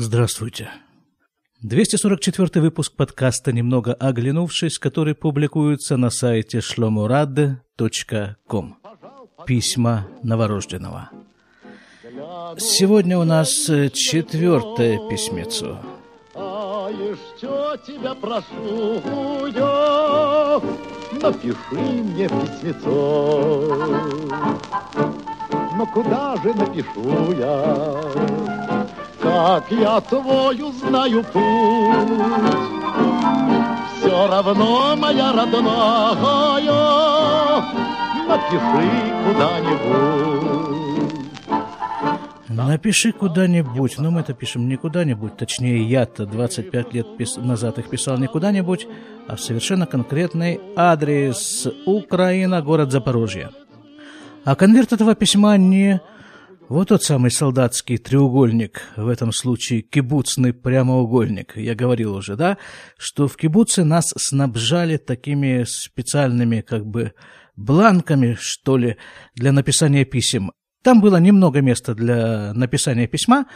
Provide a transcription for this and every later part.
Здравствуйте. 244 выпуск подкаста «Немного оглянувшись», который публикуется на сайте shlomurad.com. Письма новорожденного. Сегодня у нас э, четвертое письмецо. Что тебя прошу я, напиши мне письмецо. Но куда же напишу я? Как я твою знаю путь. Все равно, моя родная, напиши куда-нибудь. Напиши куда-нибудь, но мы-то пишем не куда-нибудь, точнее я-то 25 лет пис- назад их писал не куда-нибудь, а в совершенно конкретный адрес Украина, город Запорожье. А конверт этого письма не вот тот самый солдатский треугольник, в этом случае кибуцный прямоугольник. Я говорил уже, да, что в кибуце нас снабжали такими специальными как бы бланками, что ли, для написания писем. Там было немного места для написания письма,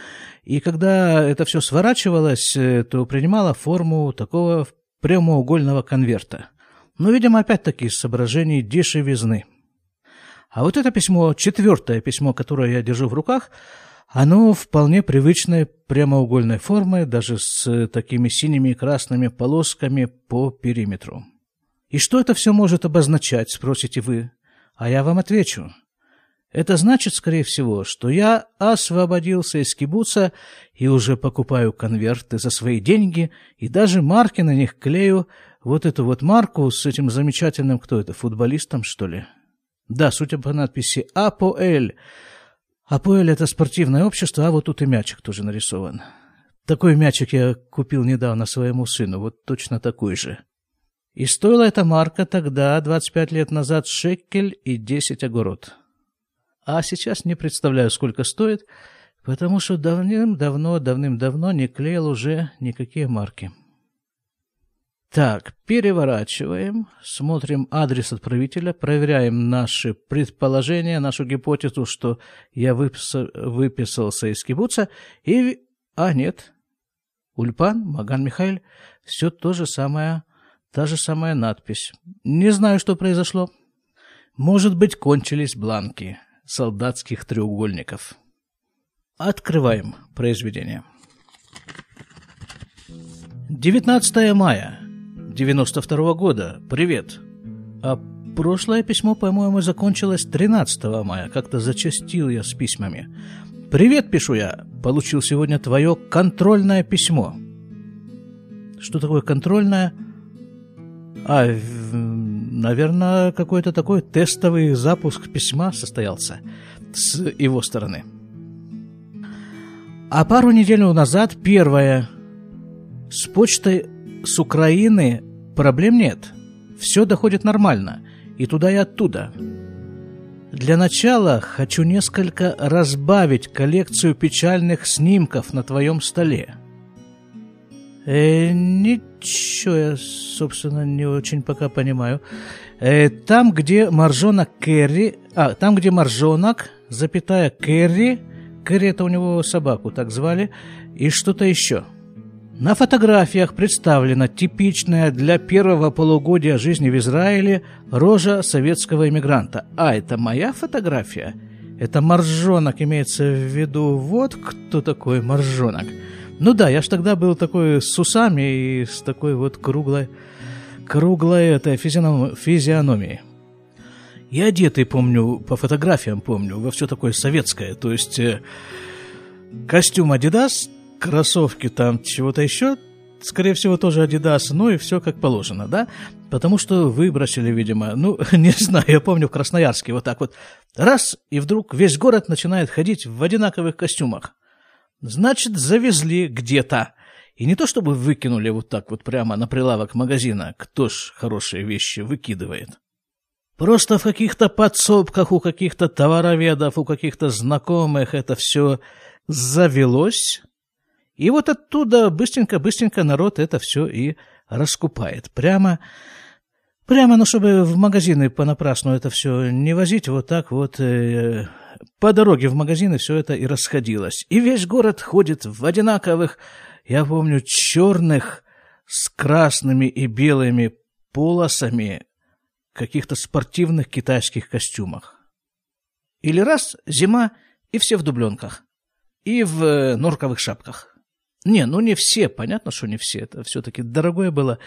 и когда это все сворачивалось, э, то принимало форму такого прямоугольного конверта. Но, видимо, опять-таки из соображений дешевизны – а вот это письмо, четвертое письмо, которое я держу в руках, оно вполне привычной прямоугольной формы, даже с такими синими и красными полосками по периметру. И что это все может обозначать, спросите вы? А я вам отвечу. Это значит, скорее всего, что я освободился из кибуца и уже покупаю конверты за свои деньги и даже марки на них клею, вот эту вот марку с этим замечательным, кто это, футболистом, что ли? Да, судя по надписи «Апоэль». «Апоэль» — это спортивное общество, а вот тут и мячик тоже нарисован. Такой мячик я купил недавно своему сыну, вот точно такой же. И стоила эта марка тогда, 25 лет назад, шекель и 10 огород. А сейчас не представляю, сколько стоит, потому что давным-давно, давным-давно не клеил уже никакие марки. Так, переворачиваем, смотрим адрес отправителя, проверяем наши предположения, нашу гипотезу, что я выписал, выписался из кибуца, и... А, нет. Ульпан, Маган Михаил, все то же самое, та же самая надпись. Не знаю, что произошло. Может быть, кончились бланки солдатских треугольников. Открываем произведение. 19 мая 92 -го года. Привет. А прошлое письмо, по-моему, закончилось 13 мая. Как-то зачастил я с письмами. Привет, пишу я. Получил сегодня твое контрольное письмо. Что такое контрольное? А, наверное, какой-то такой тестовый запуск письма состоялся с его стороны. А пару недель назад первое с почтой с Украины проблем нет. Все доходит нормально. И туда, и оттуда. Для начала хочу несколько разбавить коллекцию печальных снимков на твоем столе. Э, ничего, я, собственно, не очень пока понимаю. Э, там, где моржонок Керри... А, там, где моржонок, запятая Керри... Керри это у него собаку так звали. И что-то еще. На фотографиях представлена типичная для первого полугодия жизни в Израиле рожа советского иммигранта. А это моя фотография? Это моржонок, имеется в виду. Вот кто такой моржонок. Ну да, я ж тогда был такой с усами и с такой вот круглой, круглой этой физионом, физиономией. И одетый, помню, по фотографиям помню, во все такое советское. То есть э, костюм Adidas, кроссовки там чего-то еще, скорее всего, тоже Adidas, ну и все как положено, да? Потому что выбросили, видимо, ну, не знаю, я помню в Красноярске вот так вот, раз, и вдруг весь город начинает ходить в одинаковых костюмах. Значит, завезли где-то. И не то чтобы выкинули вот так вот прямо на прилавок магазина, кто ж хорошие вещи выкидывает. Просто в каких-то подсобках у каких-то товароведов, у каких-то знакомых это все завелось, и вот оттуда быстренько-быстренько народ это все и раскупает. Прямо, прямо, ну, чтобы в магазины понапрасну это все не возить, вот так вот э, по дороге в магазины все это и расходилось. И весь город ходит в одинаковых, я помню, черных с красными и белыми полосами каких-то спортивных китайских костюмах. Или раз зима, и все в дубленках. И в э, норковых шапках. Не, ну не все, понятно, что не все. Это все-таки дорогое было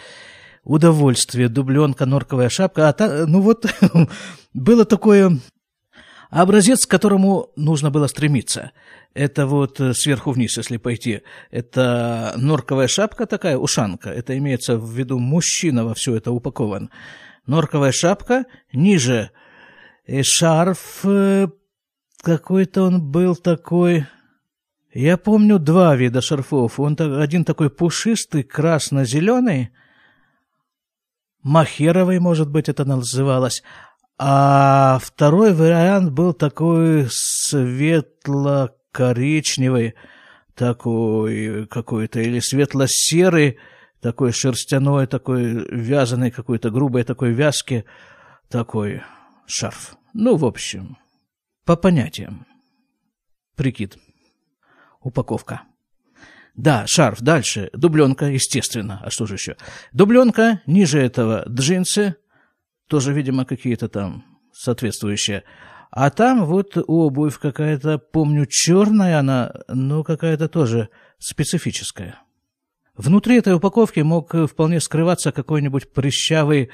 удовольствие, дубленка, норковая шапка. А та, ну вот, было такое образец, к которому нужно было стремиться. Это вот э, сверху вниз, если пойти. Это норковая шапка такая, ушанка. Это имеется в виду мужчина во все это упакован. Норковая шапка, ниже и шарф э, какой-то он был такой... Я помню два вида шарфов. Он один такой пушистый, красно-зеленый, махеровый, может быть, это называлось, а второй вариант был такой светло-коричневый, такой какой-то, или светло-серый, такой шерстяной, такой вязаный, какой-то грубой такой вязки, такой шарф. Ну, в общем, по понятиям. Прикид. Упаковка. Да, шарф, дальше. Дубленка, естественно. А что же еще? Дубленка, ниже этого джинсы, тоже, видимо, какие-то там соответствующие. А там вот обувь какая-то, помню, черная она, но какая-то тоже специфическая. Внутри этой упаковки мог вполне скрываться какой-нибудь прыщавый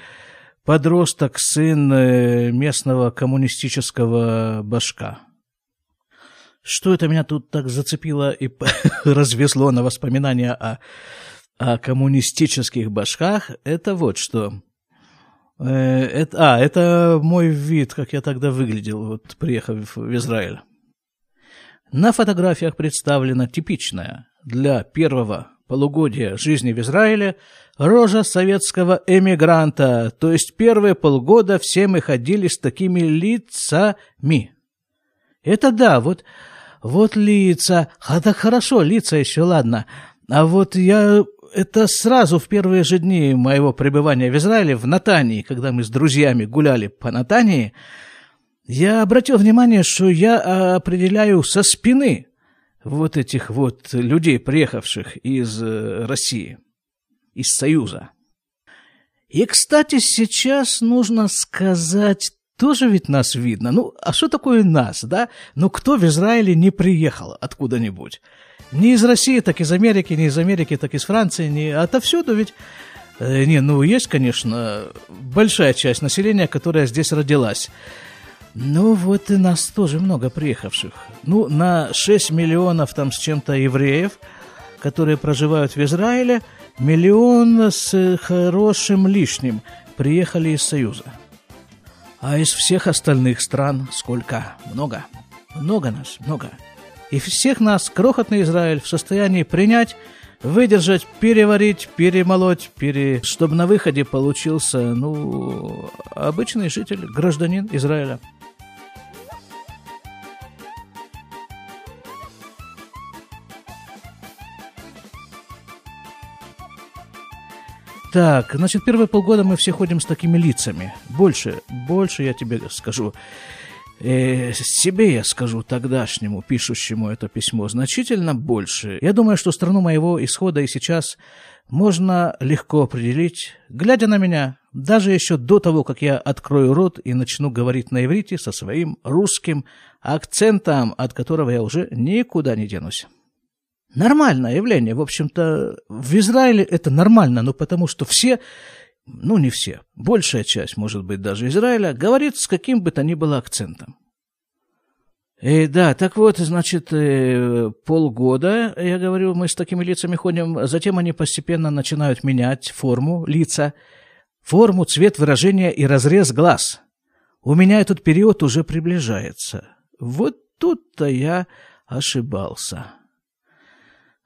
подросток, сын э, местного коммунистического башка. Что это меня тут так зацепило и развезло на воспоминания о, о коммунистических башках, это вот что. Э, это, а, это мой вид, как я тогда выглядел, вот приехав в Израиль. На фотографиях представлена типичная для первого полугодия жизни в Израиле рожа советского эмигранта, то есть первые полгода все мы ходили с такими лицами. Это да, вот, вот лица, а так хорошо, лица еще ладно, а вот я это сразу в первые же дни моего пребывания в Израиле, в Натании, когда мы с друзьями гуляли по Натании, я обратил внимание, что я определяю со спины вот этих вот людей, приехавших из э, России, из Союза. И, кстати, сейчас нужно сказать, тоже ведь нас видно. Ну, а что такое нас, да? Ну, кто в Израиле не приехал откуда-нибудь? Не из России, так из Америки, не из Америки, так из Франции, не отовсюду ведь... Э, не, ну, есть, конечно, большая часть населения, которая здесь родилась. Ну, вот и нас тоже много приехавших. Ну, на 6 миллионов там с чем-то евреев, которые проживают в Израиле, миллион с хорошим лишним приехали из Союза. А из всех остальных стран сколько? Много. Много нас, много. И всех нас крохотный Израиль в состоянии принять, выдержать, переварить, перемолоть, пере... чтобы на выходе получился, ну, обычный житель, гражданин Израиля. Так, значит, первые полгода мы все ходим с такими лицами. Больше, больше я тебе скажу э, себе я скажу тогдашнему, пишущему это письмо, значительно больше. Я думаю, что страну моего исхода и сейчас можно легко определить, глядя на меня, даже еще до того, как я открою рот и начну говорить на иврите со своим русским акцентом, от которого я уже никуда не денусь. Нормальное явление, в общем-то, в Израиле это нормально, но потому что все ну не все, большая часть, может быть, даже Израиля, говорит с каким бы то ни было акцентом. И да, так вот, значит, э, полгода, я говорю, мы с такими лицами ходим, затем они постепенно начинают менять форму лица, форму, цвет выражения и разрез глаз. У меня этот период уже приближается. Вот тут-то я ошибался.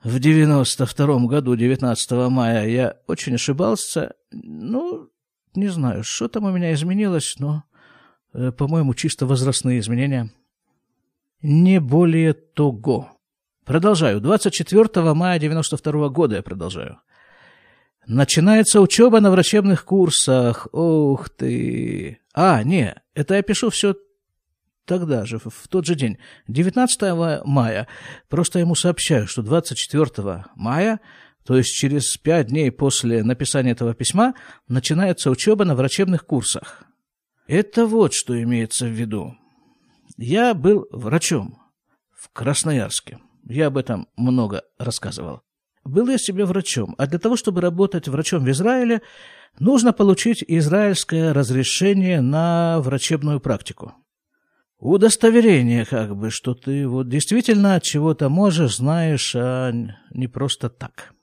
В 92 году, 19 мая, я очень ошибался. Ну, не знаю, что там у меня изменилось, но, э, по-моему, чисто возрастные изменения. Не более того. Продолжаю. 24 мая 92 года я продолжаю. Начинается учеба на врачебных курсах. Ух ты. А, не, это я пишу все тогда же, в тот же день, 19 мая, просто ему сообщаю, что 24 мая, то есть через пять дней после написания этого письма, начинается учеба на врачебных курсах. Это вот что имеется в виду. Я был врачом в Красноярске. Я об этом много рассказывал. Был я себе врачом, а для того, чтобы работать врачом в Израиле, нужно получить израильское разрешение на врачебную практику. Удостоверение, как бы, что ты вот действительно чего-то можешь, знаешь, а не просто так.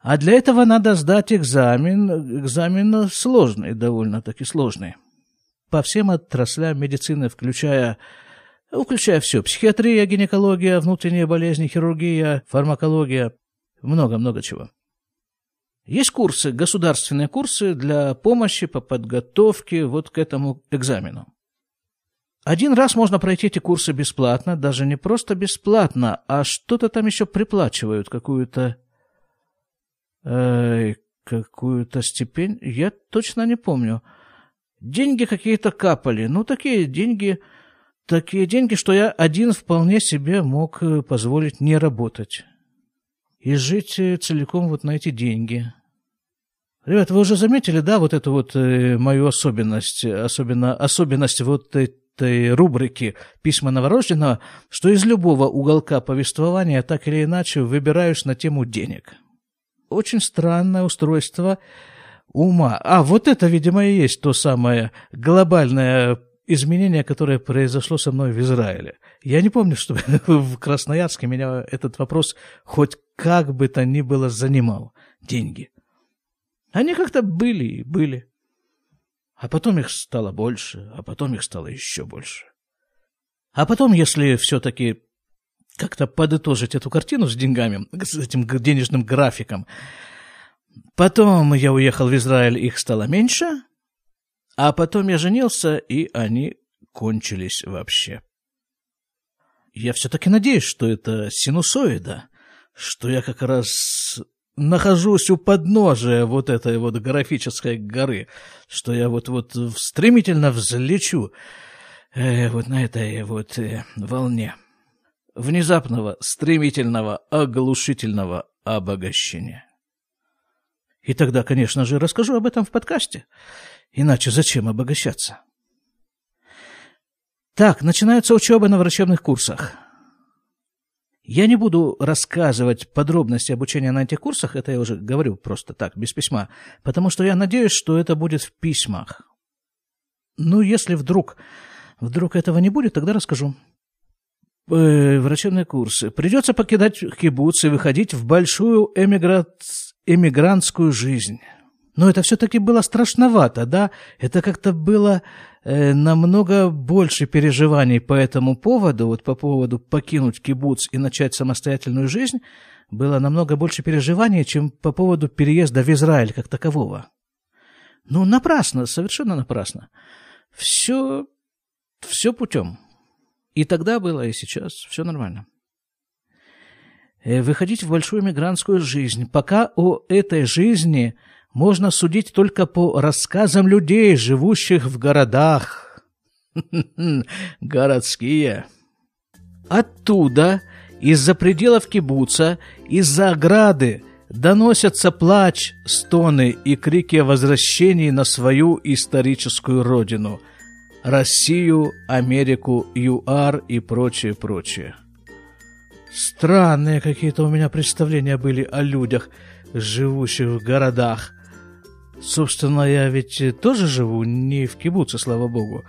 А для этого надо сдать экзамен, экзамен сложный, довольно-таки сложный. По всем отраслям медицины, включая включая все. Психиатрия, гинекология, внутренние болезни, хирургия, фармакология, много-много чего. Есть курсы, государственные курсы для помощи по подготовке вот к этому экзамену. Один раз можно пройти эти курсы бесплатно, даже не просто бесплатно, а что-то там еще приплачивают, какую-то э, какую-то степень, я точно не помню. Деньги какие-то капали, ну такие деньги, такие деньги, что я один вполне себе мог э, позволить не работать и жить э, целиком вот на эти деньги. Ребят, вы уже заметили, да, вот эту вот э, мою особенность, особенно особенность вот этой рубрики «Письма новорожденного», что из любого уголка повествования так или иначе выбираешь на тему денег. Очень странное устройство ума. А, вот это, видимо, и есть то самое глобальное изменение, которое произошло со мной в Израиле. Я не помню, чтобы в Красноярске меня этот вопрос хоть как бы то ни было занимал. Деньги. Они как-то были и были. А потом их стало больше, а потом их стало еще больше. А потом, если все-таки как-то подытожить эту картину с деньгами, с этим денежным графиком, потом я уехал в Израиль, их стало меньше, а потом я женился, и они кончились вообще. Я все-таки надеюсь, что это синусоида, что я как раз нахожусь у подножия вот этой вот графической горы, что я вот-вот стремительно взлечу э, вот на этой вот э, волне внезапного, стремительного, оглушительного обогащения. И тогда, конечно же, расскажу об этом в подкасте. Иначе зачем обогащаться? Так, начинается учеба на врачебных курсах. Я не буду рассказывать подробности обучения на этих курсах, это я уже говорю просто так, без письма, потому что я надеюсь, что это будет в письмах. Ну, если вдруг, вдруг этого не будет, тогда расскажу. Э, врачебные курсы. Придется покидать кибуц и выходить в большую эмигра... эмигрантскую жизнь. Но это все-таки было страшновато, да? Это как-то было э, намного больше переживаний по этому поводу, вот по поводу покинуть кибуц и начать самостоятельную жизнь, было намного больше переживаний, чем по поводу переезда в Израиль как такового. Ну, напрасно, совершенно напрасно. Все, все путем. И тогда было, и сейчас все нормально. Э, выходить в большую мигрантскую жизнь. Пока о этой жизни можно судить только по рассказам людей, живущих в городах. Городские. Оттуда, из-за пределов кибуца, из-за ограды, доносятся плач, стоны и крики о возвращении на свою историческую родину – Россию, Америку, ЮАР и прочее, прочее. Странные какие-то у меня представления были о людях, живущих в городах – Собственно, я ведь тоже живу не в кибуце, слава богу.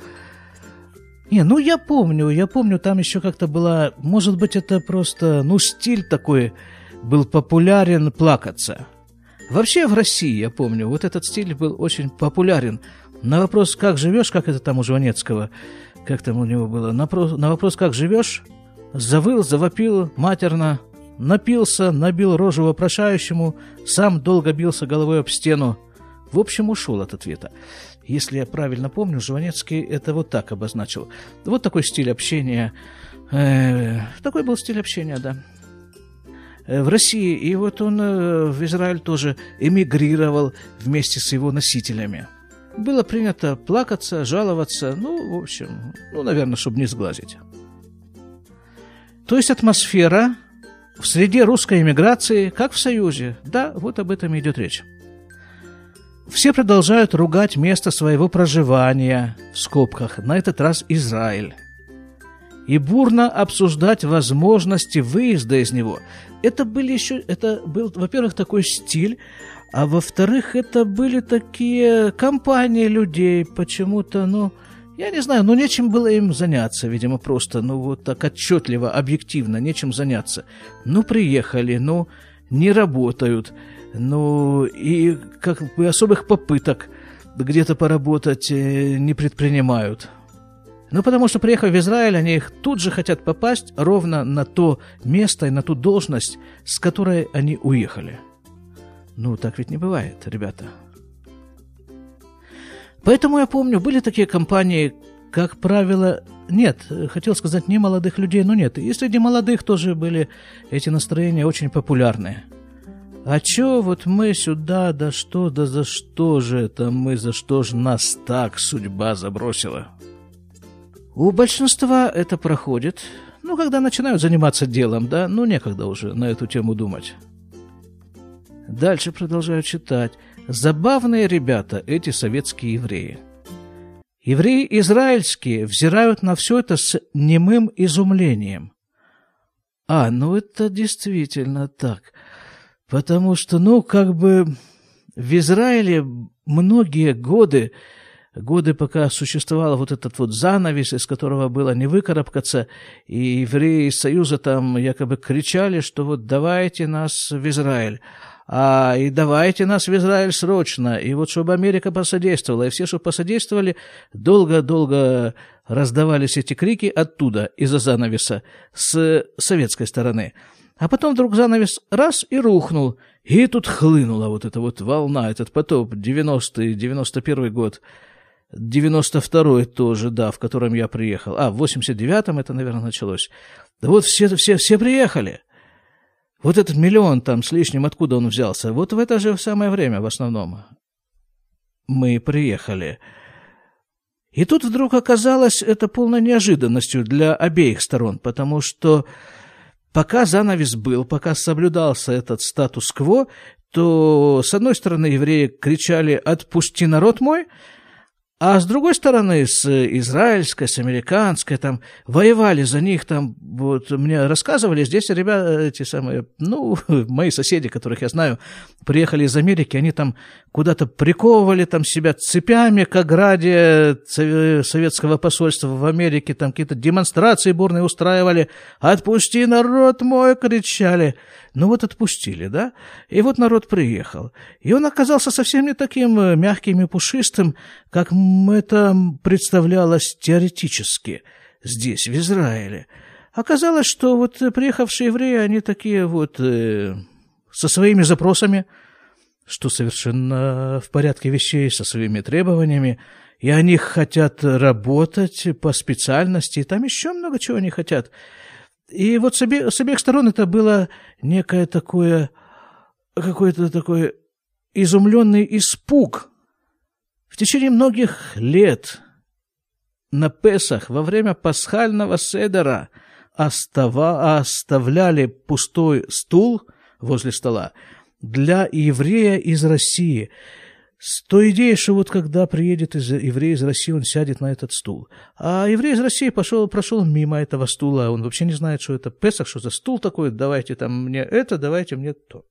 Не, ну я помню, я помню, там еще как-то была, может быть, это просто, ну, стиль такой был популярен плакаться. Вообще в России, я помню, вот этот стиль был очень популярен. На вопрос, как живешь, как это там у Жванецкого, как там у него было, на, на вопрос, как живешь, завыл, завопил матерно, напился, набил рожу вопрошающему, сам долго бился головой об стену, в общем, ушел от ответа. Если я правильно помню, Жванецкий это вот так обозначил. Вот такой стиль общения. Э, такой был стиль общения, да. Э, в России, и вот он э, в Израиль тоже эмигрировал вместе с его носителями. было принято плакаться, жаловаться, ну, в общем, ну, наверное, чтобы не сглазить. То есть атмосфера в среде русской эмиграции, как в Союзе. Да, вот об этом идет речь. Все продолжают ругать место своего проживания, в скобках, на этот раз Израиль, и бурно обсуждать возможности выезда из него. Это были еще, это был, во-первых, такой стиль, а во-вторых, это были такие компании людей, почему-то, ну, я не знаю, ну, нечем было им заняться, видимо, просто, ну, вот так отчетливо, объективно, нечем заняться. Ну, приехали, ну, не работают, ну, и как бы особых попыток где-то поработать э, не предпринимают. Ну, потому что, приехав в Израиль, они их тут же хотят попасть ровно на то место и на ту должность, с которой они уехали. Ну, так ведь не бывает, ребята. Поэтому я помню, были такие компании, как правило, нет, хотел сказать не молодых людей, но нет. И среди молодых тоже были эти настроения очень популярные. А чё вот мы сюда, да что, да за что же это мы, за что же нас так судьба забросила? У большинства это проходит, ну, когда начинают заниматься делом, да, ну, некогда уже на эту тему думать. Дальше продолжаю читать. Забавные ребята эти советские евреи. Евреи израильские взирают на все это с немым изумлением. А, ну это действительно так. Потому что, ну, как бы в Израиле многие годы, годы, пока существовал вот этот вот занавес, из которого было не выкарабкаться, и евреи из Союза там якобы кричали, что вот давайте нас в Израиль а, и давайте нас в Израиль срочно, и вот чтобы Америка посодействовала, и все, чтобы посодействовали, долго-долго раздавались эти крики оттуда, из-за занавеса, с советской стороны. А потом вдруг занавес раз и рухнул, и тут хлынула вот эта вот волна, этот потоп, 90-й, 91-й год, 92-й тоже, да, в котором я приехал. А, в 89-м это, наверное, началось. Да вот все, все, все приехали. Вот этот миллион там с лишним, откуда он взялся? Вот в это же самое время в основном. Мы приехали. И тут вдруг оказалось это полной неожиданностью для обеих сторон, потому что пока занавес был, пока соблюдался этот статус-кво, то, с одной стороны, евреи кричали «Отпусти народ мой!», а с другой стороны, с израильской, с американской, там, воевали за них, там, вот, мне рассказывали, здесь ребята, эти самые, ну, мои соседи, которых я знаю, приехали из Америки, они там куда-то приковывали там себя цепями к ограде советского посольства в Америке, там какие-то демонстрации бурные устраивали, «Отпусти народ мой!» кричали. Ну вот отпустили, да? И вот народ приехал. И он оказался совсем не таким э, мягким и пушистым, как это представлялось теоретически здесь, в Израиле. Оказалось, что вот приехавшие евреи, они такие вот э, со своими запросами, что совершенно в порядке вещей, со своими требованиями, и они хотят работать по специальности, и там еще много чего они хотят. И вот с, обе, с обеих сторон это было некое такое, какой-то такой изумленный испуг. В течение многих лет на Песах во время пасхального седера оставляли пустой стул возле стола для еврея из России – с той идеей, что вот когда приедет из, еврей из России, он сядет на этот стул. А еврей из России пошел, прошел мимо этого стула, он вообще не знает, что это Песах, что за стул такой, давайте там мне это, давайте мне то.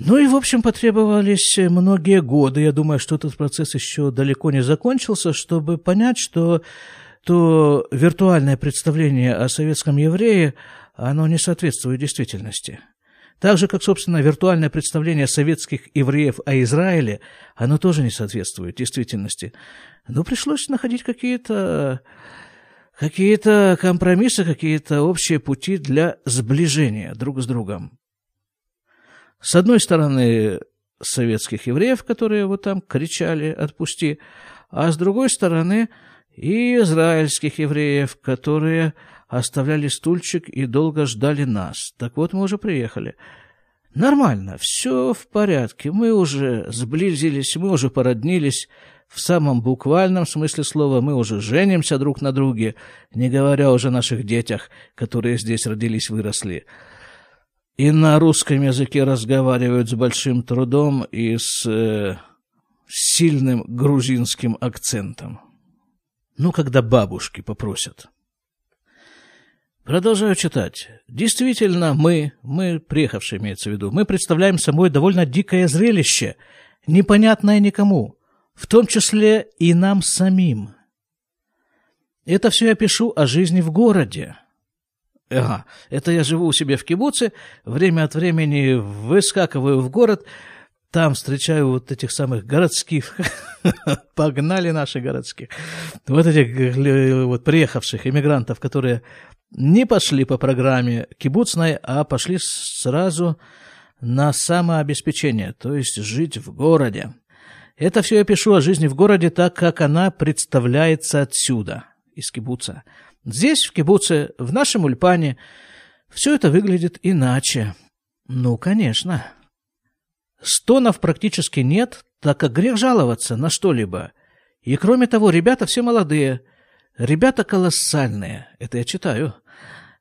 Ну и, в общем, потребовались многие годы. Я думаю, что этот процесс еще далеко не закончился, чтобы понять, что то виртуальное представление о советском еврее, оно не соответствует действительности. Так же, как, собственно, виртуальное представление советских евреев о Израиле, оно тоже не соответствует действительности. Но пришлось находить какие-то какие-то компромиссы, какие-то общие пути для сближения друг с другом. С одной стороны, советских евреев, которые вот там кричали «отпусти», а с другой стороны, и израильских евреев, которые оставляли стульчик и долго ждали нас. Так вот, мы уже приехали. Нормально, все в порядке, мы уже сблизились, мы уже породнились, в самом буквальном смысле слова мы уже женимся друг на друге, не говоря уже о наших детях, которые здесь родились, выросли. И на русском языке разговаривают с большим трудом и с э, сильным грузинским акцентом. Ну, когда бабушки попросят. Продолжаю читать. Действительно, мы, мы, приехавшие имеется в виду, мы представляем собой довольно дикое зрелище, непонятное никому в том числе и нам самим. Это все я пишу о жизни в городе. Ага, это я живу у себя в кибуце, время от времени выскакиваю в город, там встречаю вот этих самых городских, погнали наши городских, вот этих вот приехавших иммигрантов, которые не пошли по программе кибуцной, а пошли сразу на самообеспечение, то есть жить в городе. Это все я пишу о жизни в городе так, как она представляется отсюда, из кибуца. Здесь, в кибуце, в нашем ульпане, все это выглядит иначе. Ну, конечно. Стонов практически нет, так как грех жаловаться на что-либо. И кроме того, ребята все молодые. Ребята колоссальные. Это я читаю.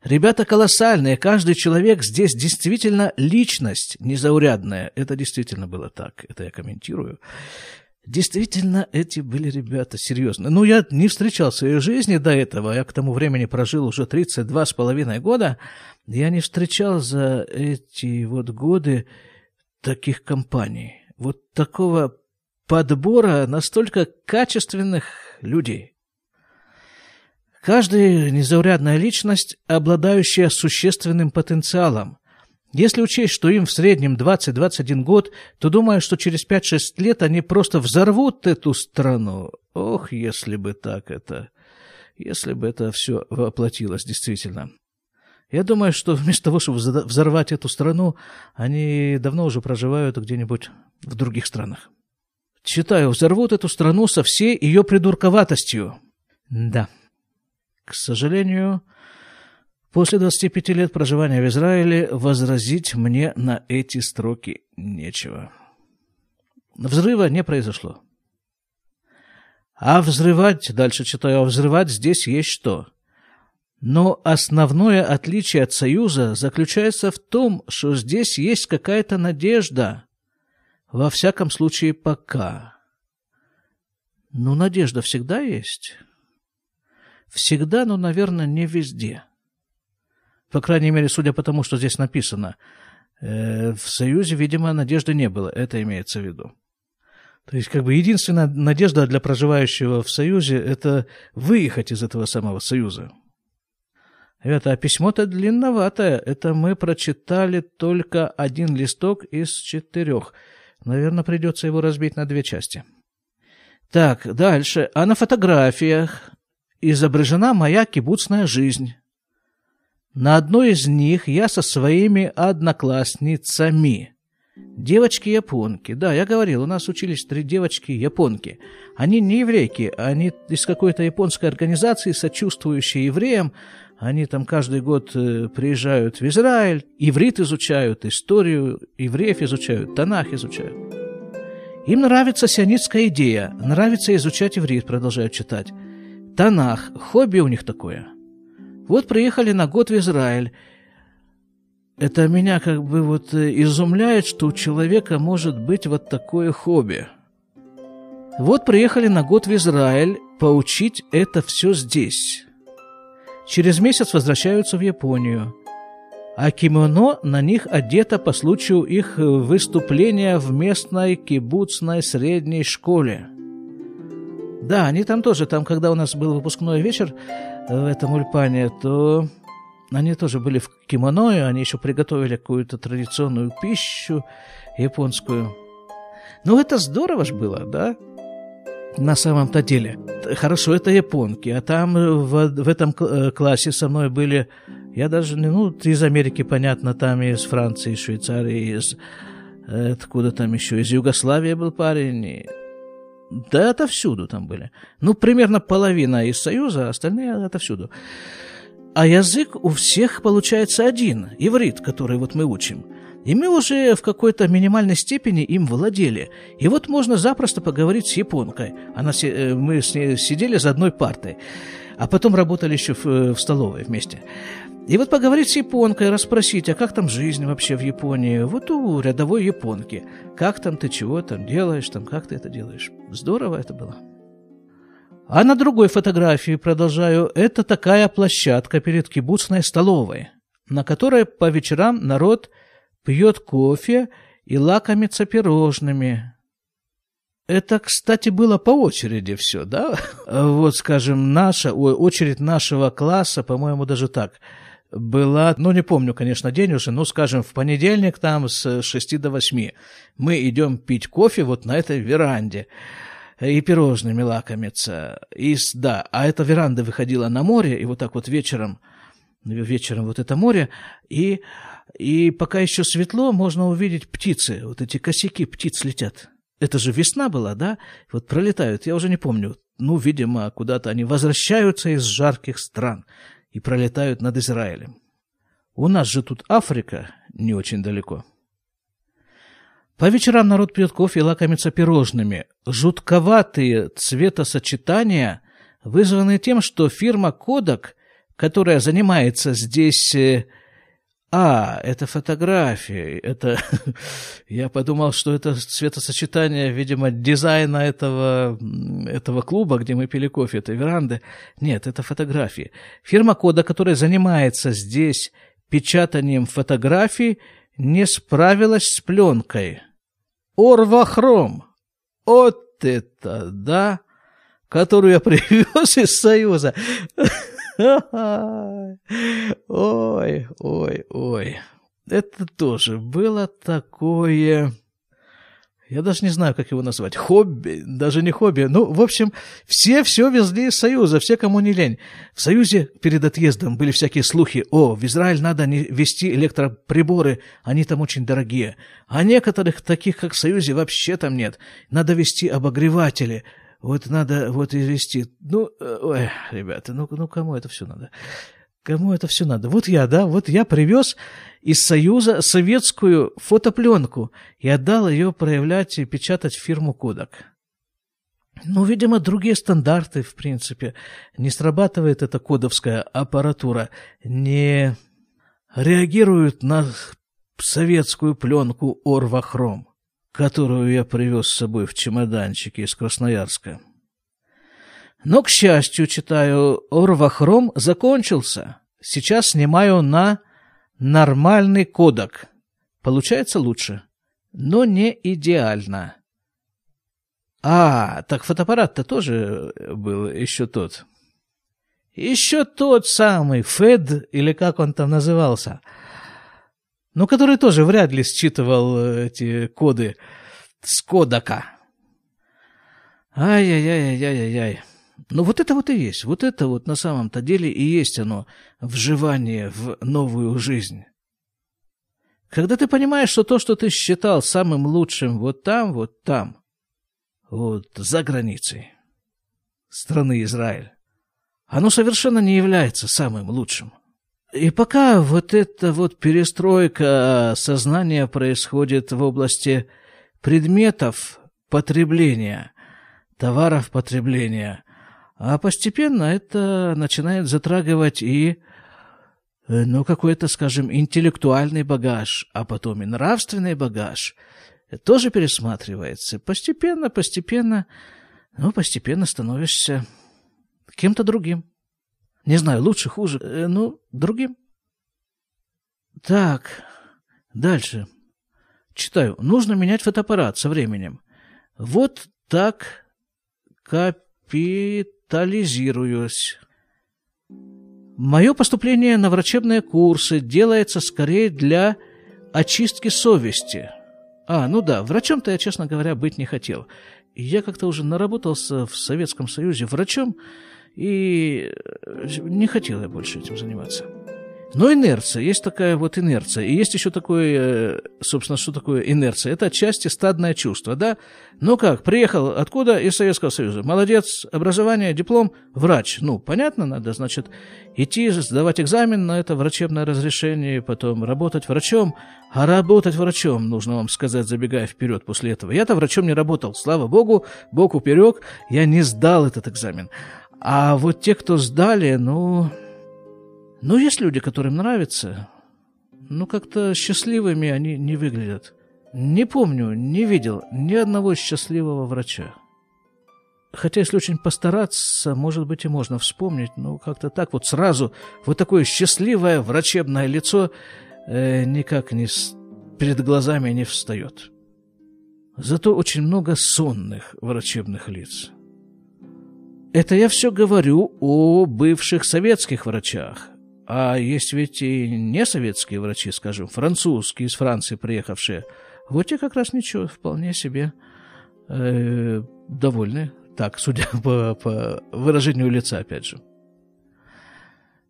Ребята колоссальные. Каждый человек здесь действительно личность незаурядная. Это действительно было так. Это я комментирую. Действительно, эти были ребята серьезные. Ну, я не встречал в своей жизни до этого. Я к тому времени прожил уже 32 с половиной года. Я не встречал за эти вот годы таких компаний. Вот такого подбора настолько качественных людей. Каждая незаурядная личность, обладающая существенным потенциалом. Если учесть, что им в среднем 20-21 год, то думаю, что через 5-6 лет они просто взорвут эту страну. Ох, если бы так это... Если бы это все воплотилось действительно. Я думаю, что вместо того, чтобы взорвать эту страну, они давно уже проживают где-нибудь в других странах. Читаю, взорвут эту страну со всей ее придурковатостью. Да. К сожалению, после 25 лет проживания в Израиле возразить мне на эти строки нечего. Взрыва не произошло. А взрывать, дальше читаю, а взрывать здесь есть что? Но основное отличие от Союза заключается в том, что здесь есть какая-то надежда. Во всяком случае, пока. Ну, надежда всегда есть. Всегда, но, наверное, не везде. По крайней мере, судя по тому, что здесь написано. Э, в Союзе, видимо, надежды не было. Это имеется в виду. То есть, как бы, единственная надежда для проживающего в Союзе – это выехать из этого самого Союза. Ребята, а письмо-то длинноватое. Это мы прочитали только один листок из четырех. Наверное, придется его разбить на две части. Так, дальше. А на фотографиях изображена моя кибуцная жизнь. На одной из них я со своими одноклассницами. Девочки-японки. Да, я говорил, у нас учились три девочки-японки. Они не еврейки, они из какой-то японской организации, сочувствующей евреям. Они там каждый год э, приезжают в Израиль, иврит изучают, историю евреев изучают, Танах изучают. Им нравится сионистская идея, нравится изучать иврит, продолжают читать. Танах, хобби у них такое. Вот приехали на год в Израиль. Это меня как бы вот э, изумляет, что у человека может быть вот такое хобби. Вот приехали на год в Израиль поучить это все здесь. Через месяц возвращаются в Японию. А кимоно на них одето по случаю их выступления в местной кибуцной средней школе. Да, они там тоже, там, когда у нас был выпускной вечер в этом ульпане, то они тоже были в кимоно, и они еще приготовили какую-то традиционную пищу японскую. Ну, это здорово ж было, да? На самом-то деле. Хорошо, это японки, а там в, в этом э, классе со мной были, я даже, ну, из Америки, понятно, там из Франции, из Швейцарии, из, э, откуда там еще, из Югославии был парень, и да, отовсюду там были. Ну, примерно половина из Союза, а остальные отовсюду. А язык у всех получается один, иврит, который вот мы учим. И мы уже в какой-то минимальной степени им владели. И вот можно запросто поговорить с японкой. Она, э, мы с ней сидели за одной партой, а потом работали еще в, э, в столовой вместе. И вот поговорить с японкой, расспросить, а как там жизнь вообще в Японии, вот у рядовой японки. Как там ты, чего там делаешь, там, как ты это делаешь. Здорово это было. А на другой фотографии, продолжаю, это такая площадка перед кибуцной столовой, на которой по вечерам народ пьет кофе и лакомится пирожными. Это, кстати, было по очереди все, да? Вот, скажем, наша, очередь нашего класса, по-моему, даже так – была, ну не помню, конечно, день уже, ну, скажем, в понедельник там с 6 до 8 мы идем пить кофе вот на этой веранде и пирожными лакомиться. И, да, а эта веранда выходила на море, и вот так вот вечером, вечером вот это море, и, и пока еще светло, можно увидеть птицы, вот эти косяки птиц летят. Это же весна была, да? Вот пролетают, я уже не помню. Ну, видимо, куда-то они возвращаются из жарких стран и пролетают над Израилем. У нас же тут Африка не очень далеко. По вечерам народ пьет кофе и лакомится пирожными. Жутковатые цветосочетания вызваны тем, что фирма «Кодак», которая занимается здесь э, а, это фотографии. Это я подумал, что это цветосочетание, видимо, дизайна этого, этого клуба, где мы пили кофе, этой веранды. Нет, это фотографии. Фирма Кода, которая занимается здесь печатанием фотографий, не справилась с пленкой. Орвахром. Вот это, да, которую я привез из Союза. Ой, ой, ой. Это тоже было такое... Я даже не знаю, как его назвать. Хобби, даже не хобби. Ну, в общем, все все везли из Союза, все, кому не лень. В Союзе перед отъездом были всякие слухи. О, в Израиль надо не вести электроприборы, они там очень дорогие. А некоторых, таких как в Союзе, вообще там нет. Надо вести обогреватели. Вот надо вот и вести. Ну, э, ой, ребята, ну, ну кому это все надо? Кому это все надо? Вот я, да, вот я привез из Союза советскую фотопленку и отдал ее проявлять и печатать в фирму Кодак. Ну, видимо, другие стандарты, в принципе. Не срабатывает эта кодовская аппаратура, не реагируют на советскую пленку Орвахром которую я привез с собой в чемоданчике из Красноярска. Но, к счастью, читаю, Орвахром закончился. Сейчас снимаю на нормальный кодек. Получается лучше, но не идеально. А, так фотоаппарат-то тоже был еще тот. Еще тот самый Фед, или как он там назывался – но который тоже вряд ли считывал э, эти коды с кодака. Ай-яй-яй-яй-яй-яй. Ну вот это вот и есть. Вот это вот на самом-то деле и есть оно, вживание в новую жизнь. Когда ты понимаешь, что то, что ты считал самым лучшим вот там, вот там, вот за границей страны Израиль, оно совершенно не является самым лучшим. И пока вот эта вот перестройка сознания происходит в области предметов потребления, товаров потребления, а постепенно это начинает затрагивать и ну, какой-то, скажем, интеллектуальный багаж, а потом и нравственный багаж, тоже пересматривается. Постепенно, постепенно, ну, постепенно становишься кем-то другим. Не знаю, лучше, хуже, э, ну, другим. Так, дальше. Читаю. Нужно менять фотоаппарат со временем. Вот так капитализируюсь. Мое поступление на врачебные курсы делается скорее для очистки совести. А, ну да, врачом-то я, честно говоря, быть не хотел. Я как-то уже наработался в Советском Союзе врачом, и э, не хотел я больше этим заниматься. Но инерция, есть такая вот инерция. И есть еще такое, э, собственно, что такое инерция? Это отчасти стадное чувство, да? Ну как, приехал откуда? Из Советского Союза. Молодец, образование, диплом, врач. Ну, понятно, надо, значит, идти, сдавать экзамен на это врачебное разрешение, потом работать врачом. А работать врачом, нужно вам сказать, забегая вперед после этого. Я-то врачом не работал, слава богу, бог уперек, я не сдал этот экзамен. А вот те, кто сдали, ну, но есть люди, которым нравится, но как-то счастливыми они не выглядят. Не помню, не видел ни одного счастливого врача. Хотя, если очень постараться, может быть, и можно вспомнить, но как-то так вот сразу вот такое счастливое врачебное лицо э, никак не с... перед глазами не встает. Зато очень много сонных врачебных лиц. Это я все говорю о бывших советских врачах, а есть ведь и не советские врачи, скажем, французские, из Франции приехавшие. Вот те как раз ничего, вполне себе э, довольны. Так, судя по, по выражению лица, опять же.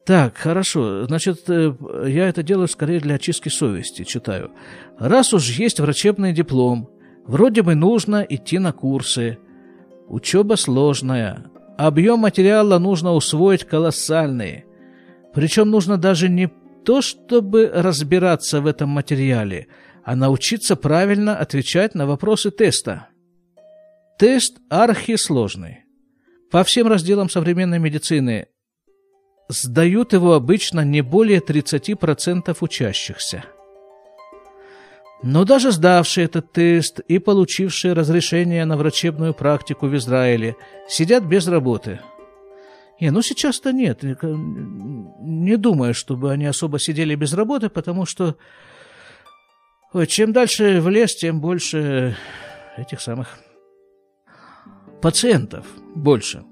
Так, хорошо. Значит, э, я это делаю скорее для очистки совести, читаю. Раз уж есть врачебный диплом, вроде бы нужно идти на курсы. Учеба сложная. Объем материала нужно усвоить колоссальный. Причем нужно даже не то, чтобы разбираться в этом материале, а научиться правильно отвечать на вопросы теста. Тест архисложный. По всем разделам современной медицины сдают его обычно не более 30% учащихся. Но даже сдавшие этот тест и получившие разрешение на врачебную практику в Израиле сидят без работы – не, ну сейчас-то нет. Не думаю, чтобы они особо сидели без работы, потому что ой, чем дальше в лес, тем больше этих самых пациентов. Больше.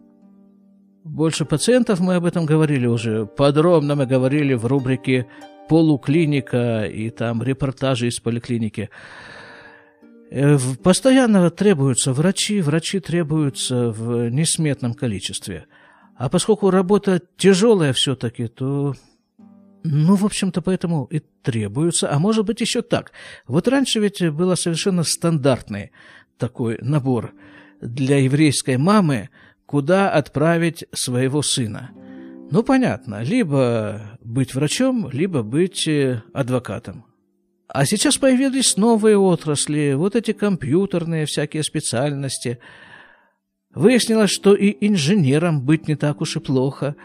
Больше пациентов, мы об этом говорили уже. Подробно мы говорили в рубрике «Полуклиника» и там репортажи из поликлиники. Э, постоянно требуются врачи, врачи требуются в несметном количестве – а поскольку работа тяжелая все-таки, то... Ну, в общем-то, поэтому и требуется. А может быть, еще так. Вот раньше ведь было совершенно стандартный такой набор для еврейской мамы, куда отправить своего сына. Ну, понятно, либо быть врачом, либо быть э, адвокатом. А сейчас появились новые отрасли, вот эти компьютерные всякие специальности – Выяснилось, что и инженером быть не так уж и плохо.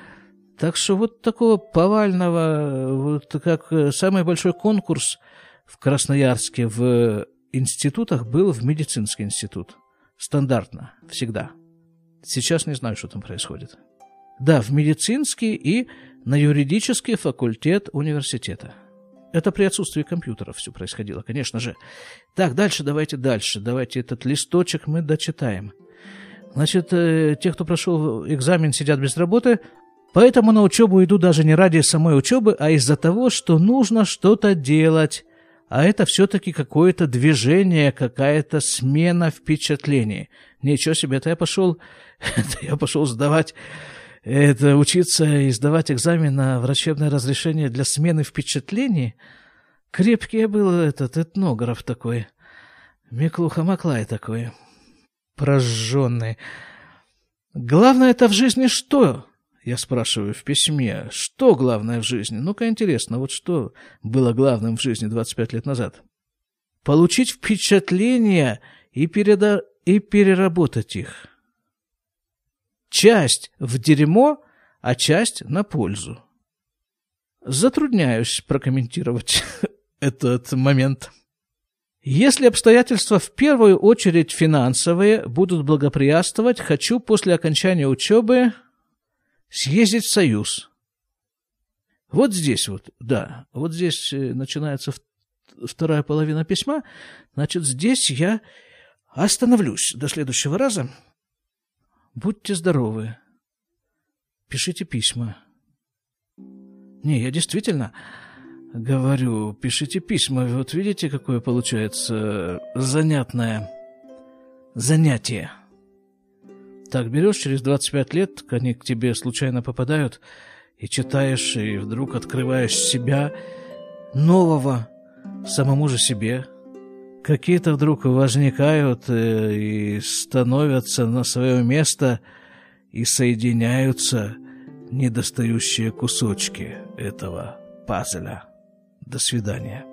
Так что вот такого повального, вот как э, самый большой конкурс в Красноярске в институтах был в медицинский институт. Стандартно, всегда. Сейчас не знаю, что там происходит. Да, в медицинский и на юридический факультет университета. Это при отсутствии компьютеров все происходило, конечно же. Так, дальше, давайте дальше. Давайте этот листочек мы дочитаем. Значит, э, те, кто прошел экзамен, сидят без работы, поэтому на учебу иду даже не ради самой учебы, а из-за того, что нужно что-то делать. А это все-таки какое-то движение, какая-то смена впечатлений. Ничего себе, это я пошел, это я пошел сдавать, это учиться и сдавать экзамен на врачебное разрешение для смены впечатлений. Крепкий я был этот этнограф такой, Миклуха Маклай такой прожженный. Главное это в жизни что? Я спрашиваю в письме, что главное в жизни? Ну-ка интересно, вот что было главным в жизни 25 лет назад? Получить впечатления и, переда... и переработать их. Часть в дерьмо, а часть на пользу. Затрудняюсь прокомментировать этот момент. Если обстоятельства в первую очередь финансовые будут благоприятствовать, хочу после окончания учебы съездить в Союз. Вот здесь вот, да, вот здесь э, начинается вторая половина письма. Значит, здесь я остановлюсь до следующего раза. Будьте здоровы. Пишите письма. Не, я действительно Говорю, пишите письма. Вот видите, какое получается занятное занятие. Так, берешь через 25 лет, они к тебе случайно попадают, и читаешь, и вдруг открываешь себя нового самому же себе. Какие-то вдруг возникают э, и становятся на свое место и соединяются недостающие кусочки этого пазля. До свидания.